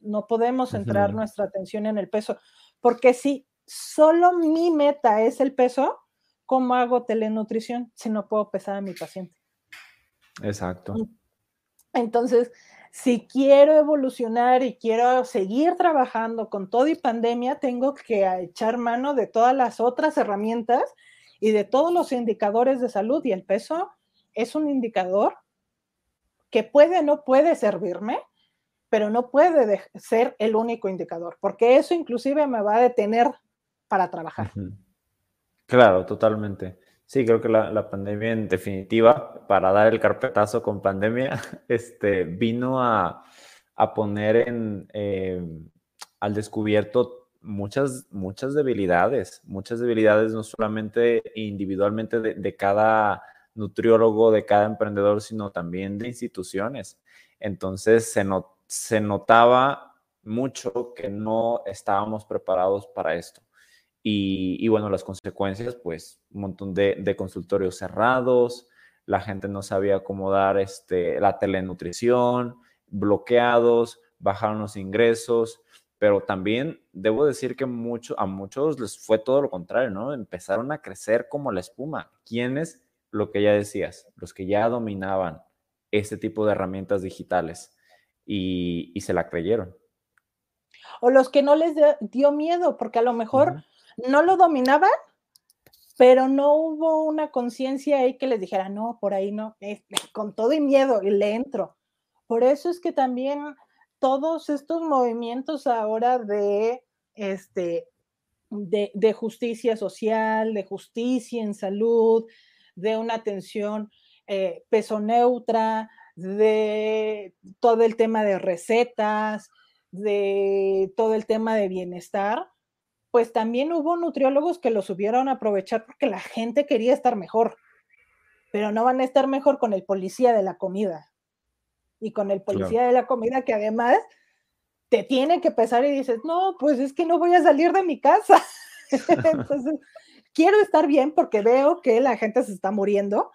No podemos centrar nuestra atención en el peso, porque si solo mi meta es el peso, ¿cómo hago telenutrición si no puedo pesar a mi paciente? Exacto. Entonces, si quiero evolucionar y quiero seguir trabajando con todo y pandemia, tengo que echar mano de todas las otras herramientas y de todos los indicadores de salud y el peso es un indicador que puede no puede servirme, pero no puede ser el único indicador, porque eso inclusive me va a detener para trabajar. Claro, totalmente. Sí, creo que la, pandemia en definitiva, para dar el carpetazo con pandemia, este, vino a, poner en, eh, al descubierto muchas, muchas debilidades, muchas debilidades no solamente individualmente de, de cada nutriólogo, de cada emprendedor, sino también de instituciones. Entonces se, notó se notaba mucho que no estábamos preparados para esto. Y, bueno, las consecuencias, pues un montón de, consultorios cerrados, la gente no sabía cómo dar este, la telenutrición, bloqueados, bajaron los ingresos. pero también debo decir que mucho, a muchos les fue todo lo contrario, ¿no? Empezaron a crecer como la espuma. ¿Quiénes? Lo que ya decías, los que ya dominaban este tipo de herramientas digitales y, y se la creyeron. O los que no les dio miedo, porque a lo mejor no lo dominaban, pero no hubo una conciencia ahí que les dijera, no, por ahí no, con todo y miedo, y le entro. Por eso es que también todos estos movimientos ahora de, este, de, justicia social, de justicia en salud, de una atención eh, peso neutra, de todo el tema de recetas, de todo el tema de bienestar, pues también hubo nutriólogos que lo subieron a aprovechar porque la gente quería estar mejor, pero no van a estar mejor con el policía de la comida y con el policía de la comida que además te tiene que pesar y dices, no, pues es que no voy a salir de mi casa. Entonces, quiero estar bien porque veo que la gente se está muriendo,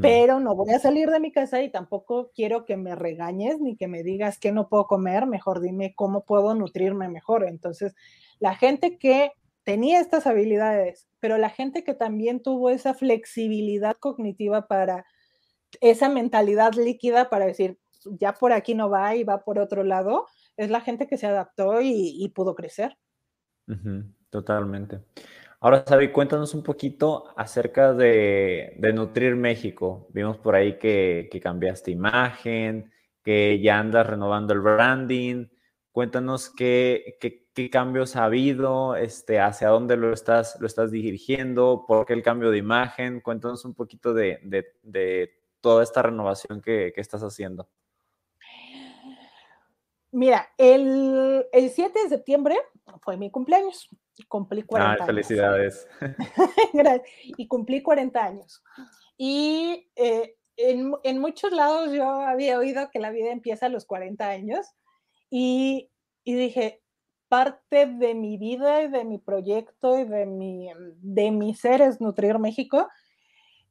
pero no voy a salir de mi casa y tampoco quiero que me regañes ni que me digas que no puedo comer, mejor dime cómo puedo nutrirme mejor. Entonces, la gente que tenía estas habilidades, pero la gente que también tuvo esa flexibilidad cognitiva para esa mentalidad líquida para decir, ya por aquí no va y va por otro lado, es la gente que se adaptó y, pudo crecer. totalmente. Ahora, Sabi, cuéntanos un poquito acerca de, Nutrir México. Vimos por ahí que, cambiaste imagen, que ya andas renovando el branding. Cuéntanos qué, cambios ha habido, este, hacia dónde lo estás, lo estás dirigiendo, por qué el cambio de imagen. Cuéntanos un poquito de, toda esta renovación que, estás haciendo. Mira, el, el 7 de septiembre fue mi cumpleaños cumplí 40 ah, felicidades. y cumplí 40 años. Y eh, en, en, muchos lados yo había oído que la vida empieza a los 40 años y, y, dije, parte de mi vida y de mi proyecto y de mi, de mi ser es Nutrir México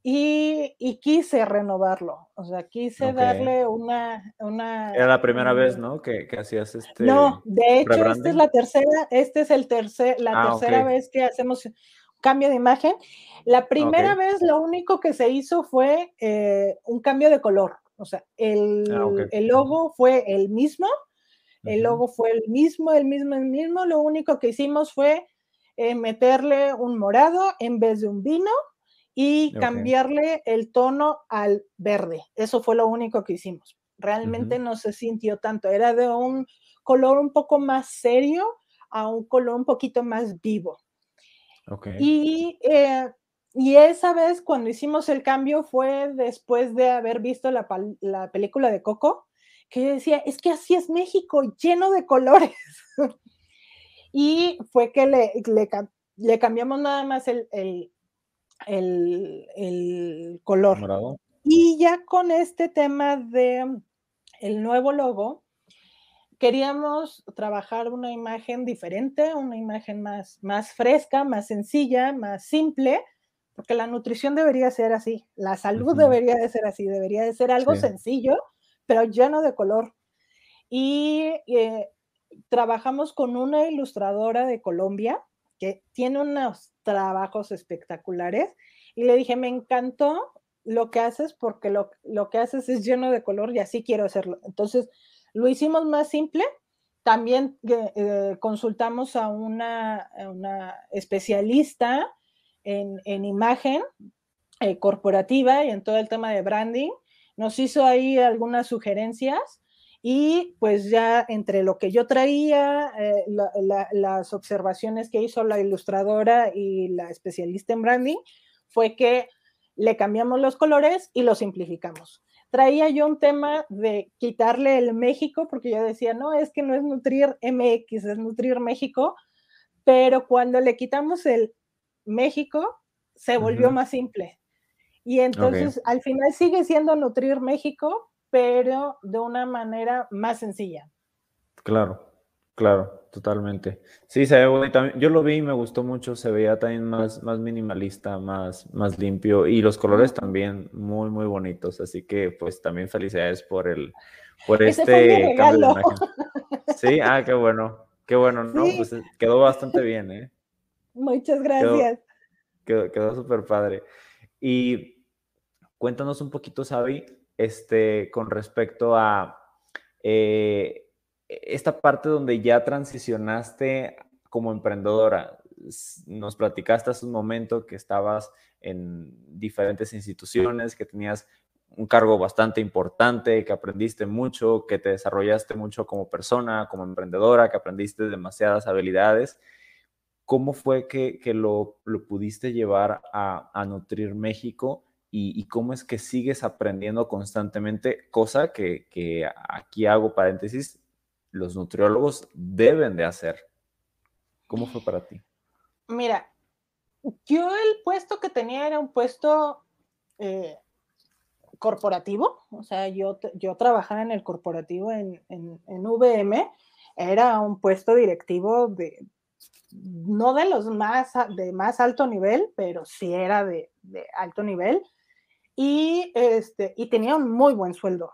y, quise renovarlo, o sea, quise darle una, una... Era la primera vez, ¿no? Que, hacías este... No, de hecho, esta es la tercera, este es el tercer, la ah, tercera vez que hacemos cambio de imagen. La primera vez lo único que se hizo fue eh, un cambio de color, o sea, el, ah, el logo fue el mismo, el logo fue el mismo, el mismo, el mismo, lo único que hicimos fue eh, meterle un morado en vez de un vino y cambiarle el tono al verde. Eso fue lo único que hicimos. Realmente no se sintió tanto. Era de un color un poco más serio a un color un poquito más vivo. Y, eh, y esa vez cuando hicimos el cambio fue después de haber visto la, la película de Coco, que yo decía, es que así es México, lleno de colores. y fue que le, le, cambiamos nada más el, el, color. Y ya con este tema de el nuevo logo, queríamos trabajar una imagen diferente, una imagen más, más fresca, más sencilla, más simple, porque la nutrición debería ser así, la salud debería de ser así, debería de ser algo sencillo, pero lleno de color. Y eh, trabajamos con una ilustradora de Colombia que tiene unos trabajos espectaculares y le dije, me encantó lo que haces porque lo, que haces es lleno de color y así quiero hacerlo. Entonces, lo hicimos más simple. También eh, eh, consultamos a una, una especialista en, en imagen corporativa y en todo el tema de branding. Nos hizo ahí algunas sugerencias y pues ya entre lo que yo traía, eh, las observaciones que hizo la ilustradora y la especialista en branding, fue que le cambiamos los colores y lo simplificamos. Traía yo un tema de quitarle el México, porque yo decía, no, es que no es Nutrir MX, es Nutrir México, pero cuando le quitamos el México, se volvió más simple. Y entonces al final sigue siendo Nutrir México, pero de una manera más sencilla. Claro, claro, totalmente. Sí, se ve bonito. Yo lo vi y me gustó mucho, se veía también más, más minimalista, más, más limpio y los colores también muy, muy bonitos. Así que pues también felicidades por el, por este cambio de imagen. Sí, ah, qué bueno. Qué bueno, ¿no? Pues eh, quedó bastante bien, ¿eh? Muchas gracias. Quedó, quedó súper padre. Y cuéntanos un poquito, Sabi, este, con respecto a eh, esta parte donde ya transicionaste como emprendedora. Nos platicaste hace un momento que estabas en diferentes instituciones, que tenías un cargo bastante importante, que aprendiste mucho, que te desarrollaste mucho como persona, como emprendedora, que aprendiste demasiadas habilidades. ¿Cómo fue que, lo, pudiste llevar a, Nutrir México y, cómo es que sigues aprendiendo constantemente? Cosa que, que aquí hago paréntesis, los nutriólogos deben de hacer. ¿Cómo fue para ti? Mira, yo el puesto que tenía era un puesto eh, corporativo, o sea, yo, yo trabajaba en el corporativo en, en, en, VM, era un puesto directivo de, no de los más, de más alto nivel, pero sí era de, de alto nivel, y, este, y tenía un muy buen sueldo.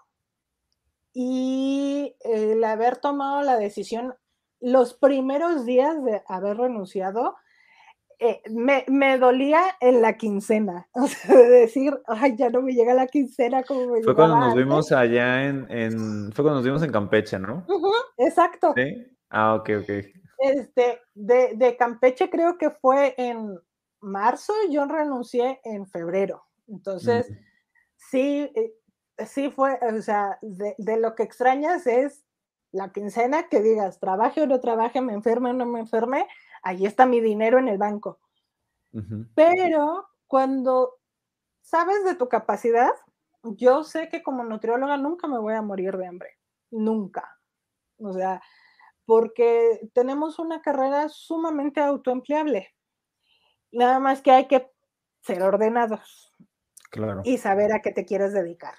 Y el haber tomado la decisión los primeros días de haber renunciado, eh, me, me, dolía en la quincena, o sea, de decir, ay, ya no me llega la quincena como me Fue cuando nos vimos allá en, en, fue cuando nos vimos en Campeche, ¿no? exacto. Sí. Ah, ok, ok. Este, de, de Campeche creo que fue en marzo, yo renuncié en febrero. Entonces, sí, eh, sí fue, o sea, de, de, lo que extrañas es la quincena que digas, trabaje o no trabaje, me enferme o no me enferme, ahí está mi dinero en el banco. Pero cuando sabes de tu capacidad, yo sé que como nutrióloga nunca me voy a morir de hambre, nunca. O sea, porque tenemos una carrera sumamente autoempleable. Nada más que hay que ser ordenados claro. y saber a qué te quieres dedicar.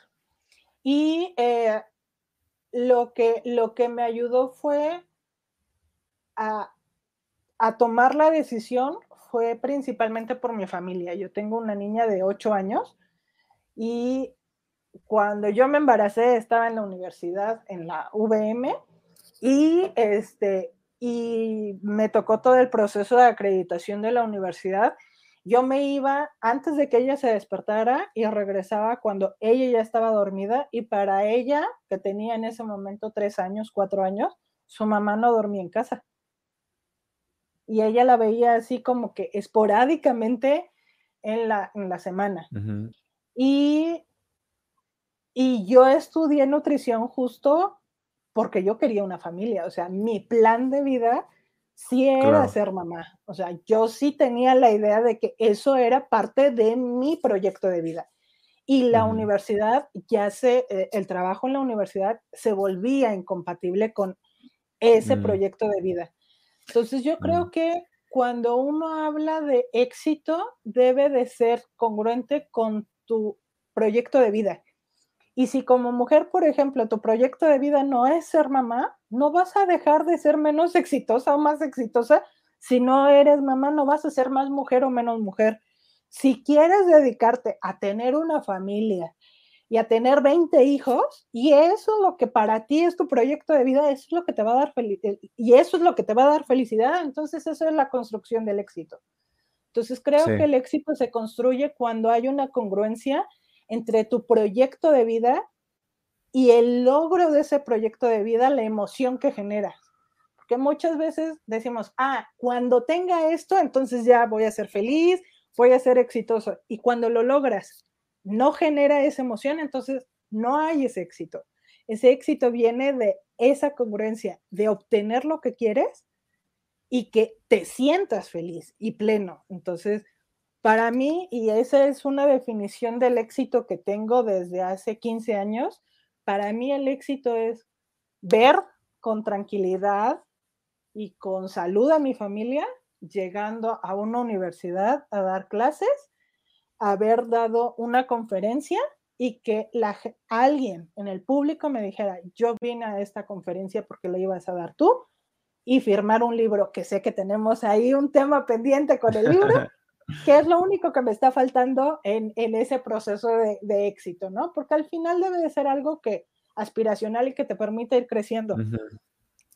Y eh, lo que, lo que me ayudó fue a, tomar la decisión, fue principalmente por mi familia. Yo tengo una niña de 8 años y cuando yo me embaracé estaba en la universidad, en la VM, y, este, y me tocó todo el proceso de acreditación de la universidad yo me iba antes de que ella se despertara y regresaba cuando ella ya estaba dormida y para ella, que tenía en ese momento tres años, cuatro años, su mamá no dormía en casa. Y ella la veía así como que esporádicamente en la, en la semana. y, y yo estudié nutrición justo porque yo quería una familia, o sea, mi plan de vida sí era ser mamá. O sea, yo sí tenía la idea de que eso era parte de mi proyecto de vida. Y la universidad, ya se, eh, el trabajo en la universidad se volvía incompatible con ese mm. proyecto de vida. Entonces yo creo mm. que cuando uno habla de éxito, debe de ser congruente con tu proyecto de vida. Y si como mujer, por ejemplo, tu proyecto de vida no es ser mamá, no vas a dejar de ser menos exitosa o más exitosa. Si no eres mamá, no vas a ser más mujer o menos mujer. Si quieres dedicarte a tener una familia y a tener 20 hijos, y eso es lo que para ti es tu proyecto de vida, eso es lo que te va a dar felicidad, y eso es lo que te va a dar felicidad, entonces eso es la construcción del éxito. Entonces creo que el éxito se construye cuando hay una congruencia entre tu proyecto de vida y el logro de ese proyecto de vida, la emoción que genera. Porque muchas veces decimos, ah, cuando tenga esto, entonces ya voy a ser feliz, voy a ser exitoso. Y cuando lo logras, no genera esa emoción, entonces no hay ese éxito. Ese éxito viene de esa congruencia, de obtener lo que quieres y que te sientas feliz y pleno. Entonces, para mí, y esa es una definición del éxito que tengo desde hace 15 años, para mí el éxito es ver con tranquilidad y con salud a mi familia llegando a una universidad a dar clases, haber dado una conferencia y que alguien en el público me dijera, yo vine a esta conferencia porque la ibas a dar tú, y firmar un libro, que sé que tenemos ahí un tema pendiente con el libro, ¿Qué es lo único que me está faltando en, ese proceso de, éxito, ¿no? Porque al final debe de ser algo que aspiracional y que te permite ir creciendo.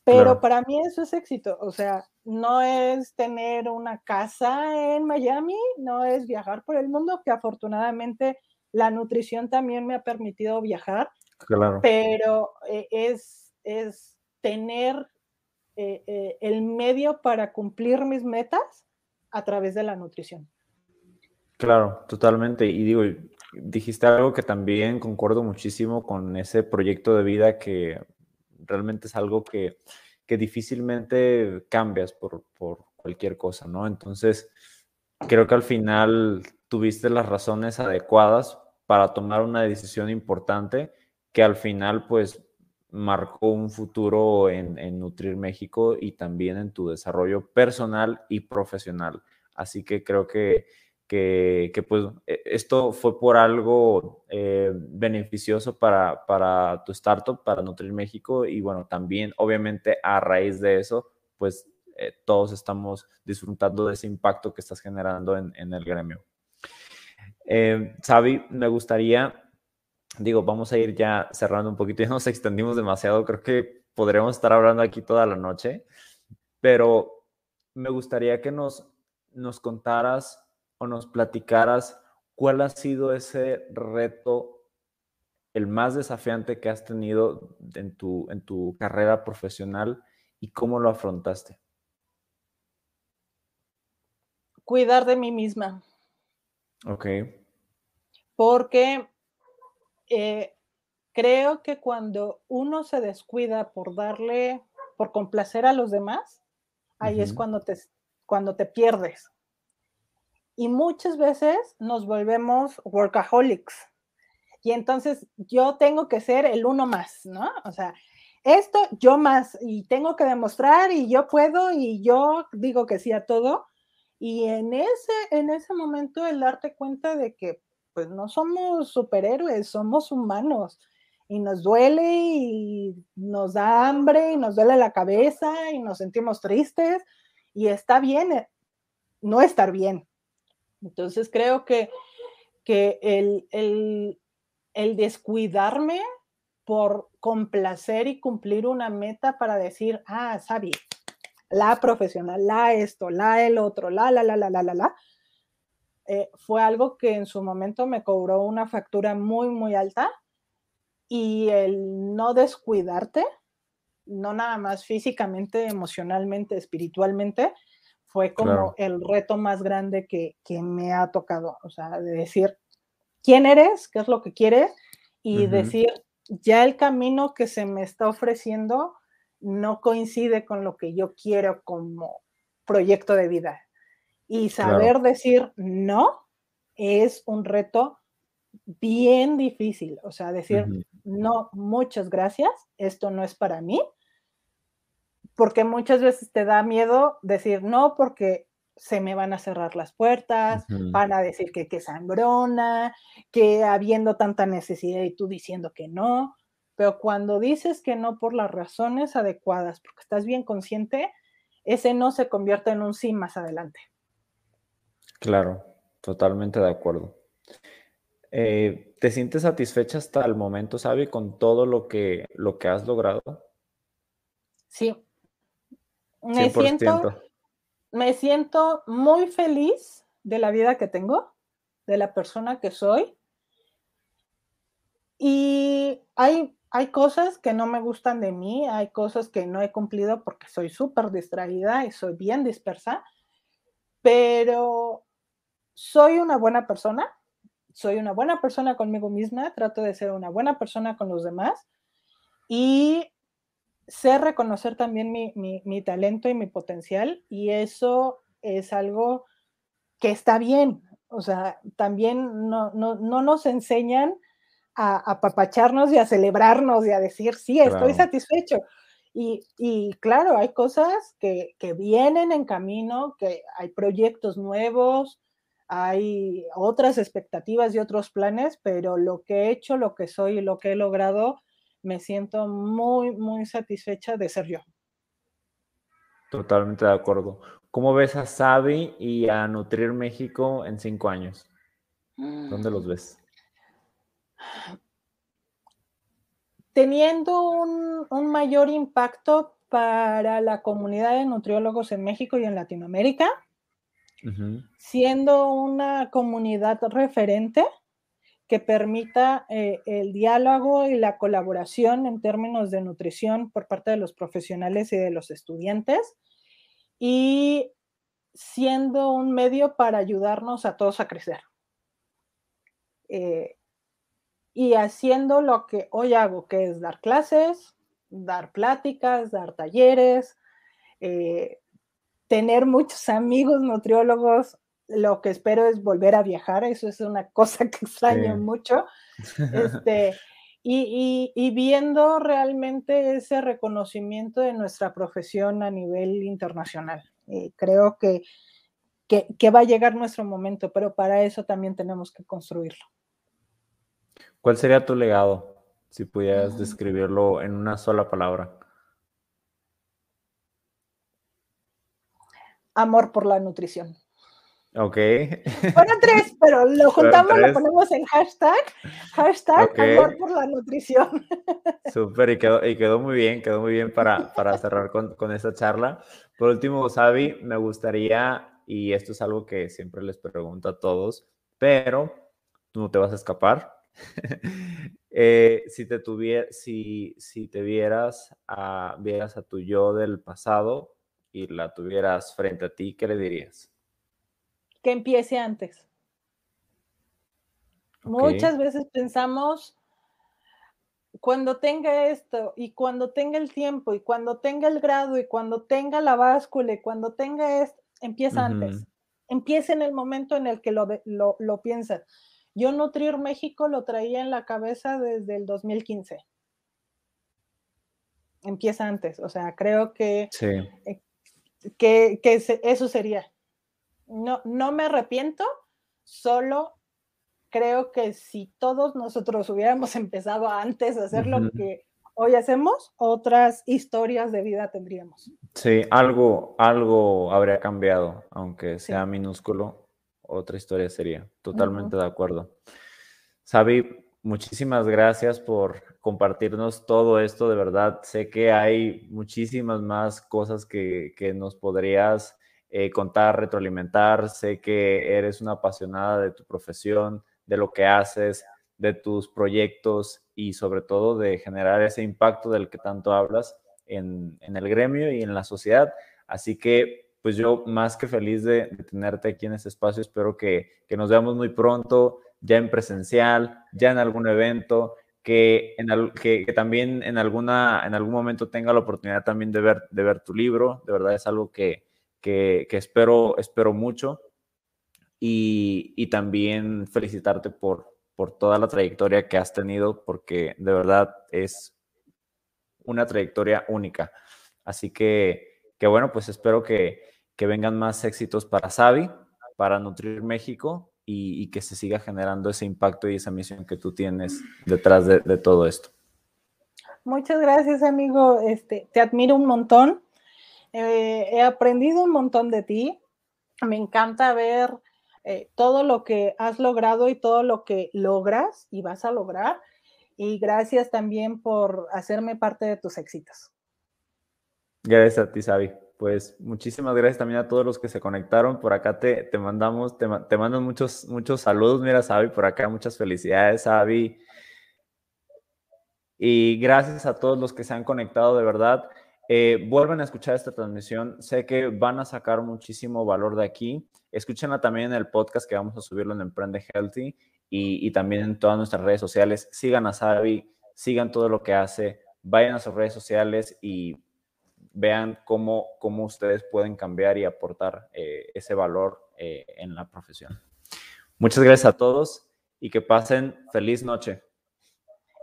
Pero para mí eso es éxito, o sea, no es tener una casa en Miami, no es viajar por el mundo, que afortunadamente la nutrición también me ha permitido viajar, claro. pero eh, es, es tener eh, eh, el medio para cumplir mis metas a través de la nutrición. Claro, totalmente. Y digo, dijiste algo que también concuerdo muchísimo con ese proyecto de vida que realmente es algo que, difícilmente cambias por, cualquier cosa, ¿no? Entonces, creo que al final tuviste las razones adecuadas para tomar una decisión importante que al final, pues, marcó un futuro en, en, Nutrir México y también en tu desarrollo personal y profesional. Así que creo que que, pues e, esto fue por algo eh, beneficioso para, para, tu startup, para Nutrir México y bueno, también obviamente a raíz de eso, pues eh, todos estamos disfrutando de ese impacto que estás generando en, el gremio. Eh, Xavi, me gustaría, digo, vamos a ir ya cerrando un poquito, ya nos extendimos demasiado, creo que podremos estar hablando aquí toda la noche, pero me gustaría que nos, nos contaras nos platicaras cuál ha sido ese reto, el más desafiante que has tenido en tu, en tu carrera profesional y cómo lo afrontaste. Cuidar de mí misma. Ok. Porque eh, creo que cuando uno se descuida por darle, por complacer a los demás, ahí es cuando te, cuando te pierdes y muchas veces nos volvemos workaholics. Y entonces yo tengo que ser el uno más, ¿no? O sea, esto yo más y tengo que demostrar y yo puedo y yo digo que sí a todo. Y en ese, en ese momento el darte cuenta de que pues no somos superhéroes, somos humanos y nos duele y nos da hambre y nos duele la cabeza y nos sentimos tristes y está bien eh, no estar bien, entonces creo que, que el, descuidarme por complacer y cumplir una meta para decir, ah, Sabi, la profesional, la esto, la el otro, la, la, la, la, la, la, la, eh, fue algo que en su momento me cobró una factura muy, muy alta y el no descuidarte, no nada más físicamente, emocionalmente, espiritualmente, fue como el reto más grande que, me ha tocado, o sea, de decir quién eres, qué es lo que quieres y decir, ya el camino que se me está ofreciendo no coincide con lo que yo quiero como proyecto de vida. Y saber decir no es un reto bien difícil, o sea, decir, no, muchas gracias, esto no es para mí, porque muchas veces te da miedo decir no porque se me van a cerrar las puertas, van a decir que qué sangrona, que habiendo tanta necesidad y tú diciendo que no, pero cuando dices que no por las razones adecuadas, porque estás bien consciente, ese no se convierte en un sí más adelante. Claro, totalmente de acuerdo. Eh, ¿Te sientes satisfecha hasta el momento, Sabi, con todo lo que, lo que has logrado? Sí, me siento, me siento muy feliz de la vida que tengo, de la persona que soy. Y hay, hay cosas que no me gustan de mí, hay cosas que no he cumplido porque soy súper distraída y soy bien dispersa, pero soy una buena persona, soy una buena persona conmigo misma, trato de ser una buena persona con los demás y sé reconocer también mi, talento y mi potencial y eso es algo que está bien. O sea, también no, nos enseñan a apapacharnos y a celebrarnos y a decir, sí, estoy satisfecho. Y, claro, hay cosas que, que, vienen en camino, que hay proyectos nuevos, hay otras expectativas y otros planes, pero lo que he hecho, lo que soy y lo que he logrado me siento muy, muy satisfecha de ser yo. Totalmente de acuerdo. ¿Cómo ves a Sabi y a Nutrir México en cinco años? ¿Dónde los ves? Teniendo un, mayor impacto para la comunidad de nutriólogos en México y en Latinoamérica, siendo una comunidad referente que permita eh, el diálogo y la colaboración en términos de nutrición por parte de los profesionales y de los estudiantes y siendo un medio para ayudarnos a todos a crecer. Eh, y haciendo lo que hoy hago, que es dar clases, dar pláticas, dar talleres, eh, tener muchos amigos nutriólogos. Lo que espero es volver a viajar, eso es una cosa que extraño mucho. Este, y, viendo realmente ese reconocimiento de nuestra profesión a nivel internacional. Eh, creo que, que va a llegar nuestro momento, pero para eso también tenemos que construirlo. ¿Cuál sería tu legado si pudieras describirlo en una sola palabra? Amor por la nutrición. Ok. Bueno, tres, pero lo juntamos, lo ponemos en hashtag, hashtag amor por la nutrición. Súper, y quedó, y quedó muy bien, quedó muy bien para, para cerrar con, con esta charla. Por último, Xavi, me gustaría, y esto es algo que siempre les pregunto a todos, pero tú no te vas a escapar, Eh, si, te tuviera, si, si te vieras a, vieras a tu yo del pasado y la tuvieras frente a ti, ¿qué le dirías? Que empiece antes. Muchas veces pensamos, cuando tenga esto y cuando tenga el tiempo y cuando tenga el grado y cuando tenga la báscula y cuando tenga esto, empieza antes. Empieza en el momento en el que lo, lo. Yo Nutrir México lo traía en la cabeza desde el 2015. Empieza antes, o sea, creo que, eh, que, eso sería. No, no me arrepiento, solo creo que si todos nosotros hubiéramos empezado antes a hacer lo que hoy hacemos, otras historias de vida tendríamos. Sí, algo, algo habría cambiado, aunque sea minúsculo, otra historia sería. Totalmente de acuerdo. Sabi, muchísimas gracias por compartirnos todo esto. De verdad, sé que hay muchísimas más cosas que, nos podrías eh, contar, retroalimentar. Sé que eres una apasionada de tu profesión, de lo que haces, de tus proyectos y sobre todo de generar ese impacto del que tanto hablas en, en el gremio y en la sociedad. Así que pues yo más que feliz de, tenerte aquí en este espacio. Espero que, nos veamos muy pronto, ya en presencial, ya en algún evento, que, en, que, también en, alguna, en algún momento tenga la oportunidad también de ver, de ver tu libro. De verdad es algo que, espero, espero mucho. Y, también felicitarte por, por toda la trayectoria que has tenido, porque de verdad es una trayectoria única. Así que, que bueno, pues espero que, que vengan más éxitos para Savi, para Nutrir México y, que se siga generando ese impacto y esa misión que tú tienes detrás de, todo esto. Muchas gracias, amigo. Este, te admiro un montón. Eh, he aprendido un montón de ti. Me encanta ver eh, todo lo que has logrado y todo lo que logras y vas a lograr. Y gracias también por hacerme parte de tus éxitos. Gracias a ti, Savi pues muchísimas gracias también a todos los que se conectaron. Por acá te, te mandamos, te, te mandan muchos, muchos saludos. Mira, Sabi, por acá muchas felicidades, Sabi. Y gracias a todos los que se han conectado, de verdad. Eh, vuelven a escuchar esta transmisión. Sé que van a sacar muchísimo valor de aquí. Escúchenla también en el podcast que vamos a subirlo en Emprende Healthy y, y también en todas nuestras redes sociales. Sigan a Sabi, sigan todo lo que hace, vayan a sus redes sociales y vean cómo, cómo ustedes pueden cambiar y aportar eh, ese valor eh, en la profesión. Muchas gracias a todos y que pasen feliz noche.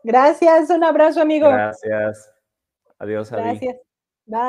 Gracias, un abrazo amigo. Gracias. Adiós, Adi. Gracias. Bye.